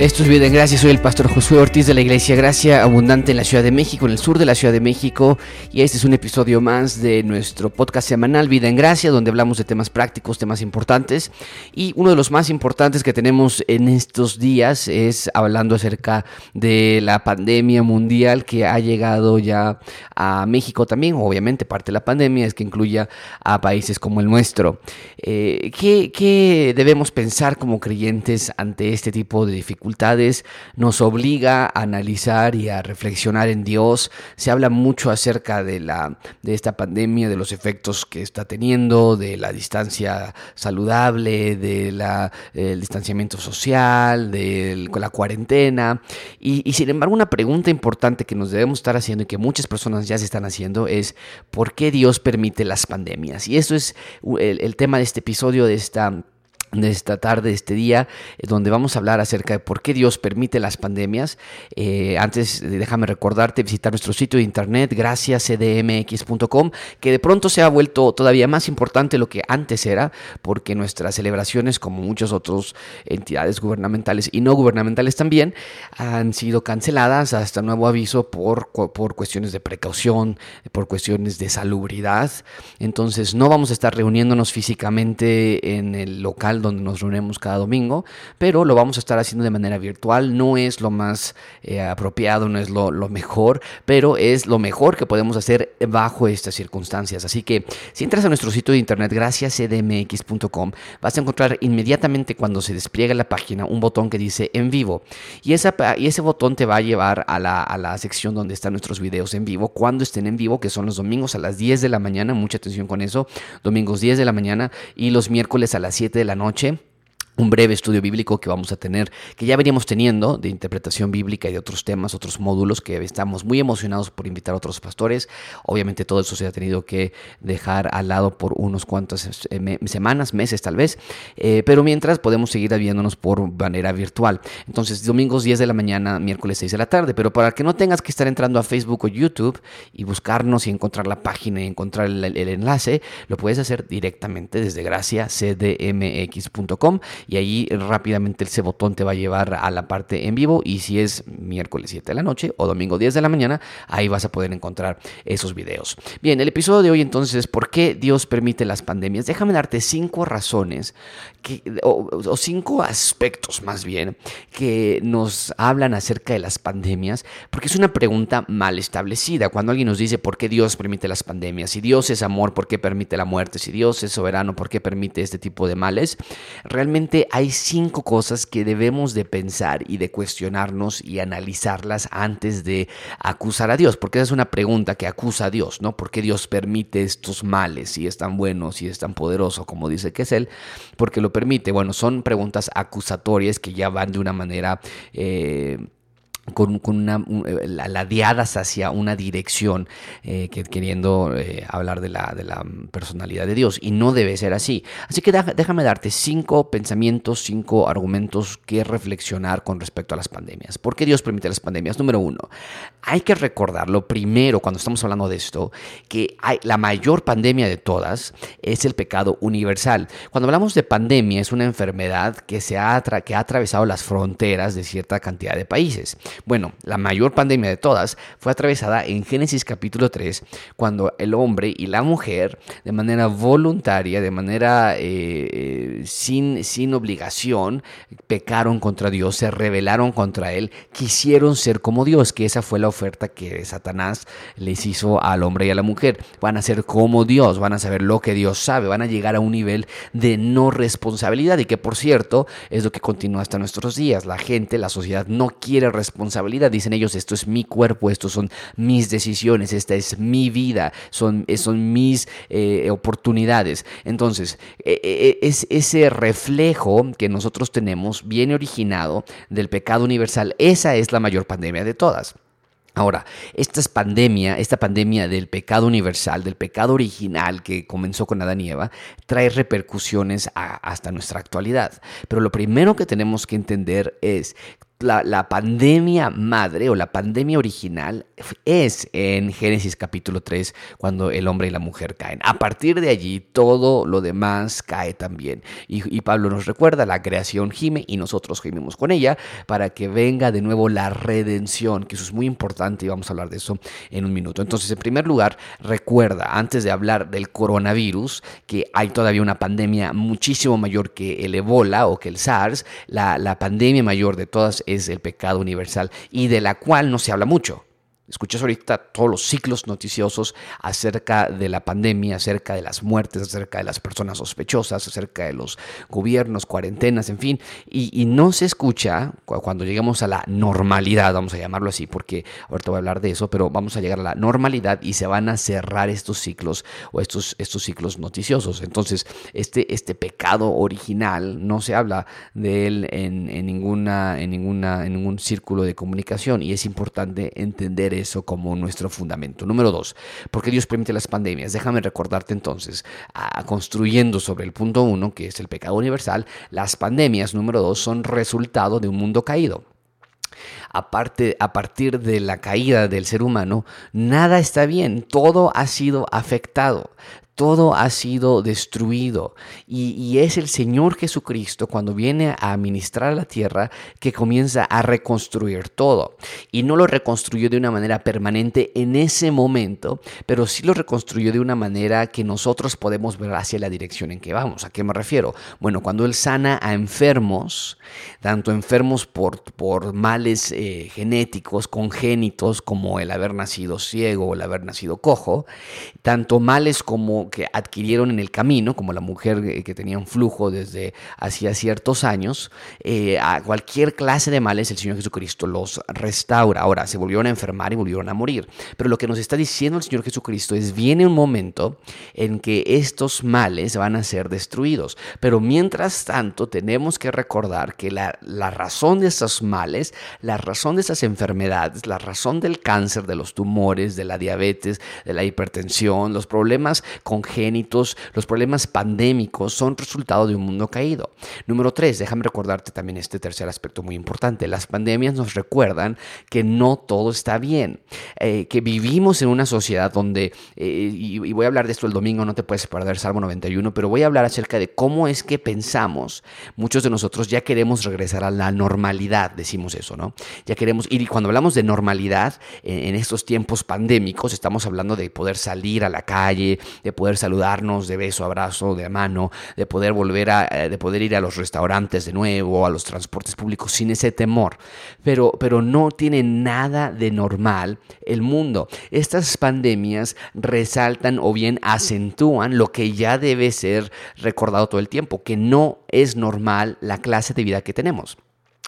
Esto es Vida en Gracia, soy el pastor Josué Ortiz de la Iglesia Gracia Abundante en la Ciudad de México, en el sur de la Ciudad de México, y este es un episodio más de nuestro podcast semanal Vida en Gracia, donde hablamos de temas prácticos, temas importantes, y uno de los más importantes que tenemos en estos días es hablando acerca de la pandemia mundial que ha llegado ya a México también, obviamente parte de la pandemia es que incluya a países como el nuestro. Eh, ¿qué, ¿Qué debemos pensar como creyentes ante este tipo de dificultades? Nos obliga a analizar y a reflexionar en Dios. Se habla mucho acerca de, la, de esta pandemia, de los efectos que está teniendo, de la distancia saludable, del de distanciamiento social, de la cuarentena. Y, sin embargo, una pregunta importante que nos debemos estar haciendo y que muchas personas ya se están haciendo es ¿por qué Dios permite las pandemias? Y eso es el, el tema de este episodio, de esta de esta tarde, de este día, eh, donde vamos a hablar acerca de por qué Dios permite las pandemias. Eh, antes, déjame recordarte visitar nuestro sitio de internet, graciascdmx.com, que de pronto se ha vuelto todavía más importante lo que antes era, porque nuestras celebraciones, como muchas otras entidades gubernamentales y no gubernamentales también, han sido canceladas hasta nuevo aviso por, por cuestiones de precaución, por cuestiones de salubridad. Entonces, no vamos a estar reuniéndonos físicamente en el local donde nos reunimos cada domingo, pero lo vamos a estar haciendo de manera virtual. No es lo más eh, apropiado, no es lo, mejor, pero es lo mejor que podemos hacer bajo estas circunstancias. Así que si entras a nuestro sitio de internet, graciascdmx.com, vas a encontrar inmediatamente cuando se despliega la página un botón que dice en vivo. Y, ese botón te va a llevar a la, a la sección donde están nuestros videos en vivo, cuando estén en vivo, que son los domingos a las 10 de la mañana, mucha atención con eso, domingos 10 de la mañana y los miércoles a las 7 de la noche noche un breve estudio bíblico que vamos a tener, que ya veníamos teniendo de interpretación bíblica y de otros temas, otros módulos, que estamos muy emocionados por invitar a otros pastores. Obviamente todo eso se ha tenido que dejar al lado por unos cuantas eh, semanas, meses tal vez, eh, pero mientras podemos seguir viéndonos por manera virtual. Entonces, domingos 10 de la mañana, miércoles 6 de la tarde, pero para que no tengas que estar entrando a Facebook o YouTube y buscarnos y encontrar la página y encontrar el, el enlace, lo puedes hacer directamente desde graciacdmx.com y ahí rápidamente ese botón te va a llevar a la parte en vivo y si es miércoles 7 de la noche o domingo 10 de la mañana, ahí vas a poder encontrar esos videos. Bien, el episodio de hoy entonces es ¿por qué Dios permite las pandemias? Déjame darte cinco razones que, o, cinco aspectos más bien que nos hablan acerca de las pandemias, porque es una pregunta mal establecida. Cuando alguien nos dice por qué Dios permite las pandemias, si Dios es amor, ¿por qué permite la muerte? Si Dios es soberano, ¿por qué permite este tipo de males? Realmente hay cinco cosas que debemos de pensar y de cuestionarnos y analizarlas antes de acusar a Dios, porque esa es una pregunta que acusa a Dios, ¿no? ¿Por qué Dios permite estos males si es tan bueno, si es tan poderoso como dice que es Él? Porque lo permite. Bueno, son preguntas acusatorias que ya van de una manera... Eh, con, una, eh, ladeadas hacia una dirección, eh, que, queriendo eh, hablar de la, la personalidad de Dios. Y no debe ser así. Así que déjame darte cinco pensamientos, cinco argumentos que reflexionar con respecto a las pandemias. ¿Por qué Dios permite las pandemias? Número uno, hay que recordar lo primero cuando estamos hablando de esto, que hay, la mayor pandemia de todas es el pecado universal. Cuando hablamos de pandemia, es una enfermedad que, se ha, que ha atravesado las fronteras de cierta cantidad de países. Bueno, la mayor pandemia de todas fue atravesada en Génesis capítulo 3, cuando el hombre y la mujer, de manera voluntaria, de manera eh, sin, sin obligación, pecaron contra Dios, se rebelaron contra Él, quisieron ser como Dios, que esa fue la oferta que Satanás les hizo al hombre y a la mujer. Van a ser como Dios, van a saber lo que Dios sabe, van a llegar a un nivel de no responsabilidad y que por cierto es lo que continúa hasta nuestros días. La gente, la sociedad no quiere responsabilidad responsabilidad. Dicen ellos, esto es mi cuerpo, esto son mis decisiones, esta es mi vida, son, son mis eh, oportunidades. Entonces, e, e, e, es ese reflejo que nosotros tenemos viene originado del pecado universal. Esa es la mayor pandemia de todas. Ahora, esta pandemia, esta pandemia del pecado universal, del pecado original que comenzó con Adán y Eva, trae repercusiones hasta nuestra actualidad. Pero lo primero que tenemos que entender es la, pandemia madre o la pandemia original es en Génesis capítulo 3 cuando el hombre y la mujer caen. A partir de allí todo lo demás cae también. Y, Pablo nos recuerda, la creación gime y nosotros gemimos con ella para que venga de nuevo la redención, que eso es muy importante y vamos a hablar de eso en un minuto. Entonces, en primer lugar, recuerda, antes de hablar del coronavirus, que hay todavía una pandemia muchísimo mayor que el ebola o que el SARS, la, la pandemia mayor de todas es el pecado universal y de la cual no se habla mucho. Escuchas ahorita todos los ciclos noticiosos acerca de la pandemia, acerca de las muertes, acerca de las personas sospechosas, acerca de los gobiernos, cuarentenas, en fin. Y, no se escucha cuando lleguemos a la normalidad, vamos a llamarlo así, porque ahorita voy a hablar de eso, pero vamos a llegar a la normalidad y se van a cerrar estos ciclos o estos, estos ciclos noticiosos. Entonces, este, este pecado original no se habla de él en, en, ninguna, en, ninguna, en ningún círculo de comunicación y es importante entender eso como nuestro fundamento. Número dos, porque Dios permite las pandemias. Déjame recordarte entonces, construyendo sobre el punto uno, que es el pecado universal, las pandemias, número dos, son resultado de un mundo caído. Aparte, a partir de la caída del ser humano, nada está bien, todo ha sido afectado todo ha sido destruido. Y, es el Señor Jesucristo cuando viene a administrar la tierra que comienza a reconstruir todo. Y no lo reconstruyó de una manera permanente en ese momento, pero sí lo reconstruyó de una manera que nosotros podemos ver hacia la dirección en que vamos. ¿A qué me refiero? Bueno, cuando Él sana a enfermos, tanto enfermos por, por males eh, genéticos, congénitos, como el haber nacido ciego o el haber nacido cojo, tanto males como que adquirieron en el camino, como la mujer eh, que tenía un flujo desde hacía ciertos años, eh, a cualquier clase de males el Señor Jesucristo los restaura. Ahora, se volvieron a enfermar y volvieron a morir. Pero lo que nos está diciendo el Señor Jesucristo es, viene un momento en que estos males van a ser destruidos. Pero mientras tanto, tenemos que recordar que la, la razón de esos males, la razón de esas enfermedades, la razón del cáncer, de los tumores, de la diabetes, de la hipertensión, los problemas con congénitos, los problemas pandémicos son resultado de un mundo caído. Número tres, déjame recordarte también este tercer aspecto muy importante. Las pandemias nos recuerdan que no todo está bien, eh, que vivimos en una sociedad donde, eh, y, voy a hablar de esto el domingo, no te puedes perder Salmo 91, pero voy a hablar acerca de cómo es que pensamos. Muchos de nosotros ya queremos regresar a la normalidad, decimos eso, ¿no? Ya queremos, y cuando hablamos de normalidad en estos tiempos pandémicos, estamos hablando de poder salir a la calle, de poder saludarnos de beso, abrazo, de mano, de poder volver a, eh, de poder ir a los restaurantes de nuevo, a los transportes públicos sin ese temor. Pero, pero no tiene nada de normal el mundo. Estas pandemias resaltan o bien acentúan lo que ya debe ser recordado todo el tiempo, que no es normal la clase de vida que tenemos.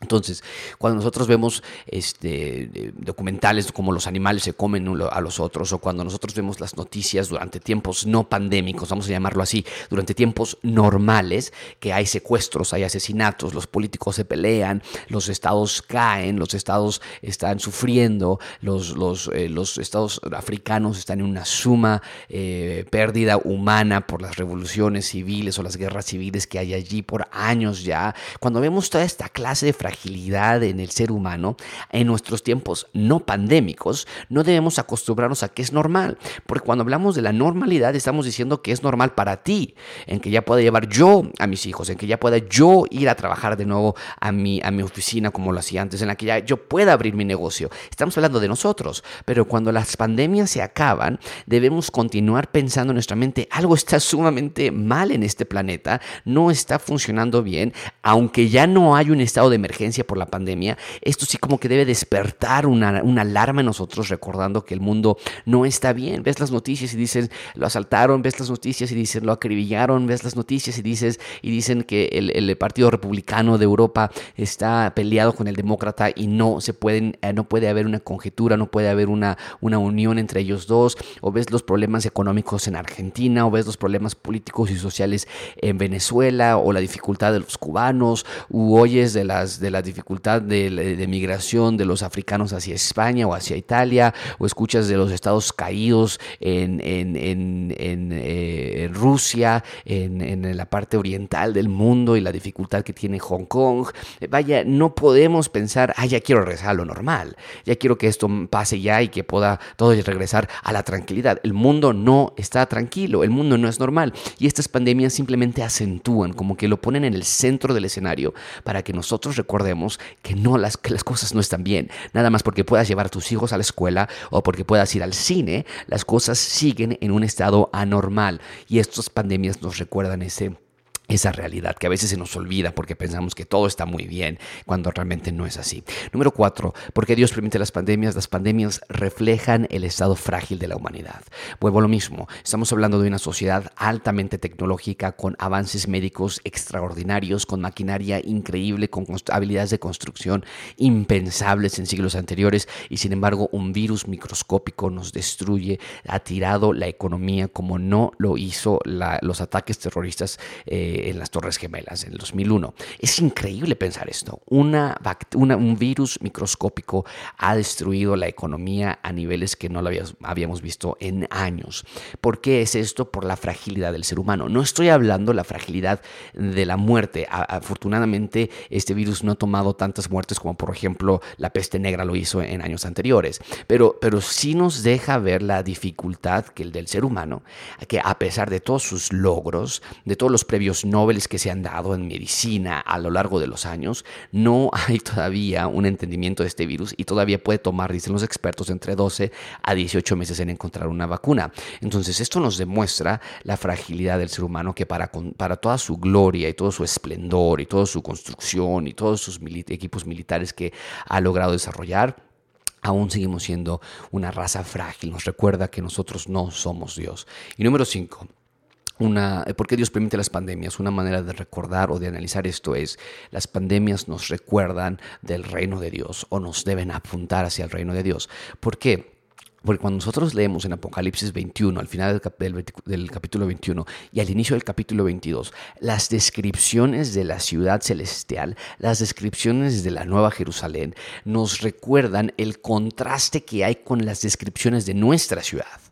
Entonces, cuando nosotros vemos este, documentales como los animales se comen a los otros, o cuando nosotros vemos las noticias durante tiempos no pandémicos, vamos a llamarlo así, durante tiempos normales, que hay secuestros, hay asesinatos, los políticos se pelean, los estados caen, los estados están sufriendo, los, los, eh, los estados africanos están en una suma eh, pérdida humana por las revoluciones civiles o las guerras civiles que hay allí por años ya. Cuando vemos toda esta clase de fragilidad en el ser humano, en nuestros tiempos no pandémicos, no debemos acostumbrarnos a que es normal, porque cuando hablamos de la normalidad estamos diciendo que es normal para ti, en que ya pueda llevar yo a mis hijos, en que ya pueda yo ir a trabajar de nuevo a mi, a mi oficina como lo hacía antes, en la que ya yo pueda abrir mi negocio. Estamos hablando de nosotros, pero cuando las pandemias se acaban, debemos continuar pensando en nuestra mente, algo está sumamente mal en este planeta, no está funcionando bien, aunque ya no hay un estado de emergencia por la pandemia, esto sí como que debe despertar una, alarma en nosotros recordando que el mundo no está bien. Ves las noticias y dicen, lo asaltaron, ves las noticias y dicen, lo acribillaron, ves las noticias y, dices, y dicen que el, Partido Republicano de Europa está peleado con el demócrata y no se pueden, eh, no puede haber una conjetura, no puede haber una, una unión entre ellos dos, o ves los problemas económicos en Argentina, o ves los problemas políticos y sociales en Venezuela, o la dificultad de los cubanos, u oyes de las de la dificultad de, migración de los africanos hacia España o hacia Italia, o escuchas de los estados caídos en, eh, Rusia, en, la parte oriental del mundo y la dificultad que tiene Hong Kong. Vaya, no podemos pensar, ah, ya quiero regresar a lo normal, ya quiero que esto pase ya y que pueda todo regresar a la tranquilidad. El mundo no está tranquilo, el mundo no es normal y estas pandemias simplemente acentúan, como que lo ponen en el centro del escenario para que nosotros recordemos que no las que las cosas no están bien. Nada más porque puedas llevar a tus hijos a la escuela o porque puedas ir al cine, las cosas siguen en un estado anormal y estas pandemias nos recuerdan ese esa realidad que a veces se nos olvida porque pensamos que todo está muy bien cuando realmente no es así. Número cuatro, porque Dios permite las pandemias? Las pandemias reflejan el estado frágil de la humanidad. Vuelvo a lo mismo, estamos hablando de una sociedad altamente tecnológica con avances médicos extraordinarios, con maquinaria increíble, con habilidades de construcción impensables en siglos anteriores y sin embargo un virus microscópico nos destruye, ha tirado la economía como no lo hizo los ataques terroristas. Eh, en las Torres Gemelas en el 2001. Es increíble pensar esto. Una, un virus microscópico ha destruido la economía a niveles que no lo habíamos visto en años. ¿Por qué es esto? Por la fragilidad del ser humano. No estoy hablando de la fragilidad de la muerte. afortunadamente, este virus no ha tomado tantas muertes como, por ejemplo, la peste negra lo hizo en años anteriores. Pero, pero sí nos deja ver la dificultad que el del ser humano, que a pesar de todos sus logros, de todos los previos Nobel que se han dado en medicina a lo largo de los años, no hay todavía un entendimiento de este virus y todavía puede tomar, dicen los expertos, entre 12 a 18 meses en encontrar una vacuna. Entonces esto nos demuestra la fragilidad del ser humano que para, para toda su gloria y todo su esplendor y toda su construcción y todos sus equipos militares que ha logrado desarrollar, aún seguimos siendo una raza frágil. Nos recuerda que nosotros no somos Dios. Y número 5 una, ¿Por qué Dios permite las pandemias? Una manera de recordar o de analizar esto es, las pandemias nos recuerdan del reino de Dios o nos deben apuntar hacia el reino de Dios. ¿Por qué? Porque cuando nosotros leemos en Apocalipsis 21, al final del, del, capítulo 21 y al inicio del capítulo 22, las descripciones de la ciudad celestial, las descripciones de la Nueva Jerusalén, nos recuerdan el contraste que hay con las descripciones de nuestra ciudad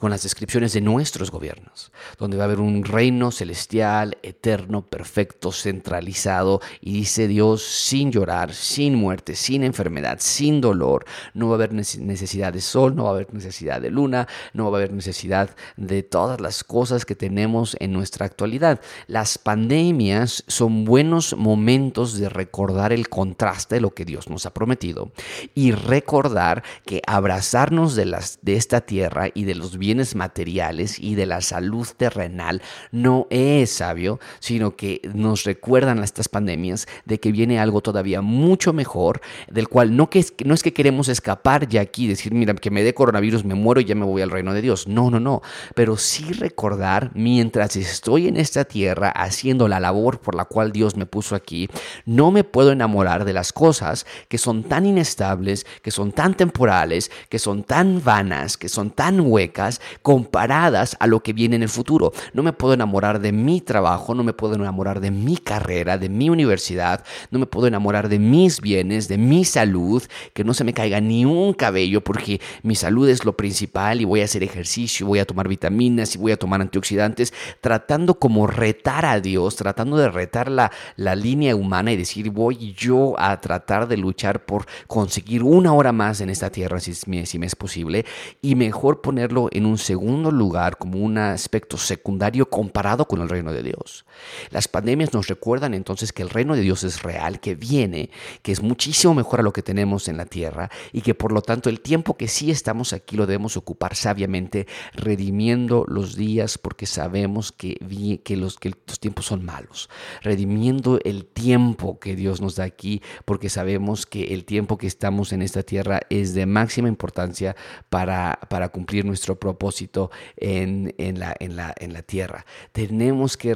con las descripciones de nuestros gobiernos, donde va a haber un reino celestial, eterno, perfecto, centralizado, y dice Dios, sin llorar, sin muerte, sin enfermedad, sin dolor, no va a haber necesidad de sol, no va a haber necesidad de luna, no va a haber necesidad de todas las cosas que tenemos en nuestra actualidad. Las pandemias son buenos momentos de recordar el contraste de lo que Dios nos ha prometido y recordar que abrazarnos de, las, de esta tierra y de los bienes materiales y de la salud terrenal no es sabio, sino que nos recuerdan estas pandemias de que viene algo todavía mucho mejor, del cual no, que no es que queremos escapar ya aquí, decir, mira, que me dé coronavirus, me muero y ya me voy al reino de Dios. No, no, no, pero sí recordar mientras estoy en esta tierra haciendo la labor por la cual Dios me puso aquí, no me puedo enamorar de las cosas que son tan inestables, que son tan temporales, que son tan vanas, que son tan huecas, comparadas a lo que viene en el futuro. No me puedo enamorar de mi trabajo, no me puedo enamorar de mi carrera, de mi universidad, no me puedo enamorar de mis bienes, de mi salud, que no se me caiga ni un cabello porque mi salud es lo principal y voy a hacer ejercicio, voy a tomar vitaminas y voy a tomar antioxidantes, tratando como retar a Dios, tratando de retar la, la línea humana y decir voy yo a tratar de luchar por conseguir una hora más en esta tierra si, si me es posible y mejor ponerlo en un un segundo lugar como un aspecto secundario comparado con el reino de Dios. Las pandemias nos recuerdan entonces que el reino de Dios es real, que viene, que es muchísimo mejor a lo que tenemos en la tierra y que por lo tanto el tiempo que sí estamos aquí lo debemos ocupar sabiamente, redimiendo los días porque sabemos que, que, los, que los tiempos son malos, redimiendo el tiempo que Dios nos da aquí porque sabemos que el tiempo que estamos en esta tierra es de máxima importancia para, para cumplir nuestro propósito propósito en, la, en, la, en la tierra. Tenemos que,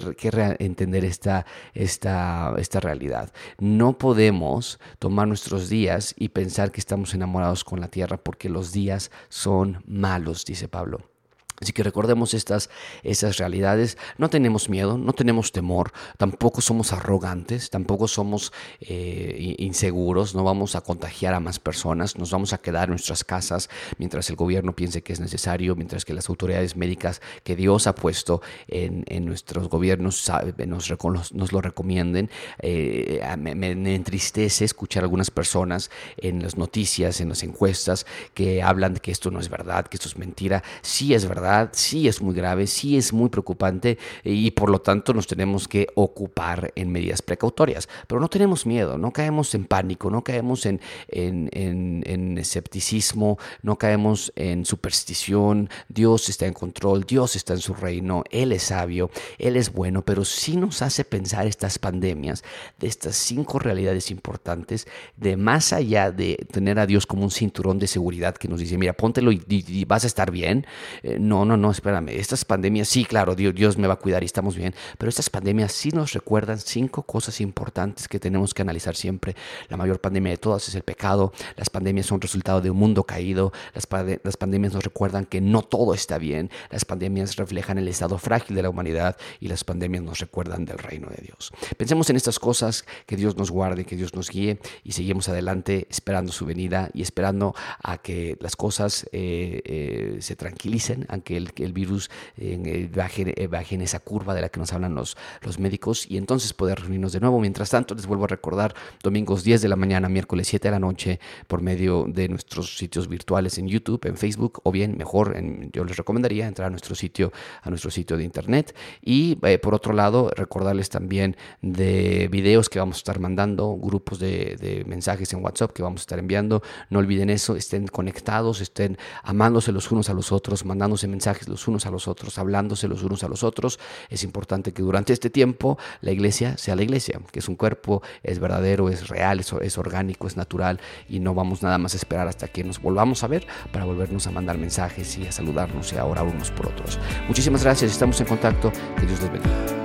entender esta, esta, esta realidad. No podemos tomar nuestros días y pensar que estamos enamorados con la tierra porque los días son malos, dice Pablo. Así que recordemos estas, esas realidades. No tenemos miedo, no tenemos temor, tampoco somos arrogantes, tampoco somos eh, inseguros, no vamos a contagiar a más personas, nos vamos a quedar en nuestras casas mientras el gobierno piense que es necesario, mientras que las autoridades médicas que Dios ha puesto en, nuestros gobiernos nos, nos lo recomienden. Eh, me, me entristece escuchar algunas personas en las noticias, en las encuestas, que hablan de que esto no es verdad, que esto es mentira. Sí es verdad sí es muy grave, sí es muy preocupante y por lo tanto nos tenemos que ocupar en medidas precautorias. Pero no tenemos miedo, no caemos en pánico, no caemos en, en, escepticismo, no caemos en superstición. Dios está en control, Dios está en su reino, Él es sabio, Él es bueno, pero sí nos hace pensar estas pandemias, de estas cinco realidades importantes, de más allá de tener a Dios como un cinturón de seguridad que nos dice, mira, póntelo y, vas a estar bien. Eh, no, no, espérame, estas pandemias, sí, claro, Dios, Dios me va a cuidar y estamos bien, pero estas pandemias sí nos recuerdan cinco cosas importantes que tenemos que analizar siempre. La mayor pandemia de todas es el pecado, las pandemias son resultado de un mundo caído, las, las pandemias nos recuerdan que no todo está bien, las pandemias reflejan el estado frágil de la humanidad y las pandemias nos recuerdan del reino de Dios. Pensemos en estas cosas, que Dios nos guarde, que Dios nos guíe y seguimos adelante esperando su venida y esperando a que las cosas eh, eh, se tranquilicen, aunque el, virus eh, baje, en esa curva de la que nos hablan los, los médicos y entonces poder reunirnos de nuevo. Mientras tanto, les vuelvo a recordar, domingos 10 de la mañana, miércoles 7 de la noche, por medio de nuestros sitios virtuales en YouTube, en Facebook, o bien mejor, yo les recomendaría entrar a nuestro sitio, a nuestro sitio de internet. Y eh, por otro lado, recordarles también de videos que vamos a estar mandando, grupos de, de mensajes en WhatsApp que vamos a estar enviando. No olviden eso, estén conectados, estén amándose los unos a los otros, mandándose mensajes mensajes los unos a los otros, hablándose los unos a los otros. Es importante que durante este tiempo la iglesia sea la iglesia, que es un cuerpo, es verdadero, es real, es, es orgánico, es natural y no vamos nada más a esperar hasta que nos volvamos a ver para volvernos a mandar mensajes y a saludarnos y a orar unos por otros. Muchísimas gracias, estamos en contacto, que Dios les bendiga.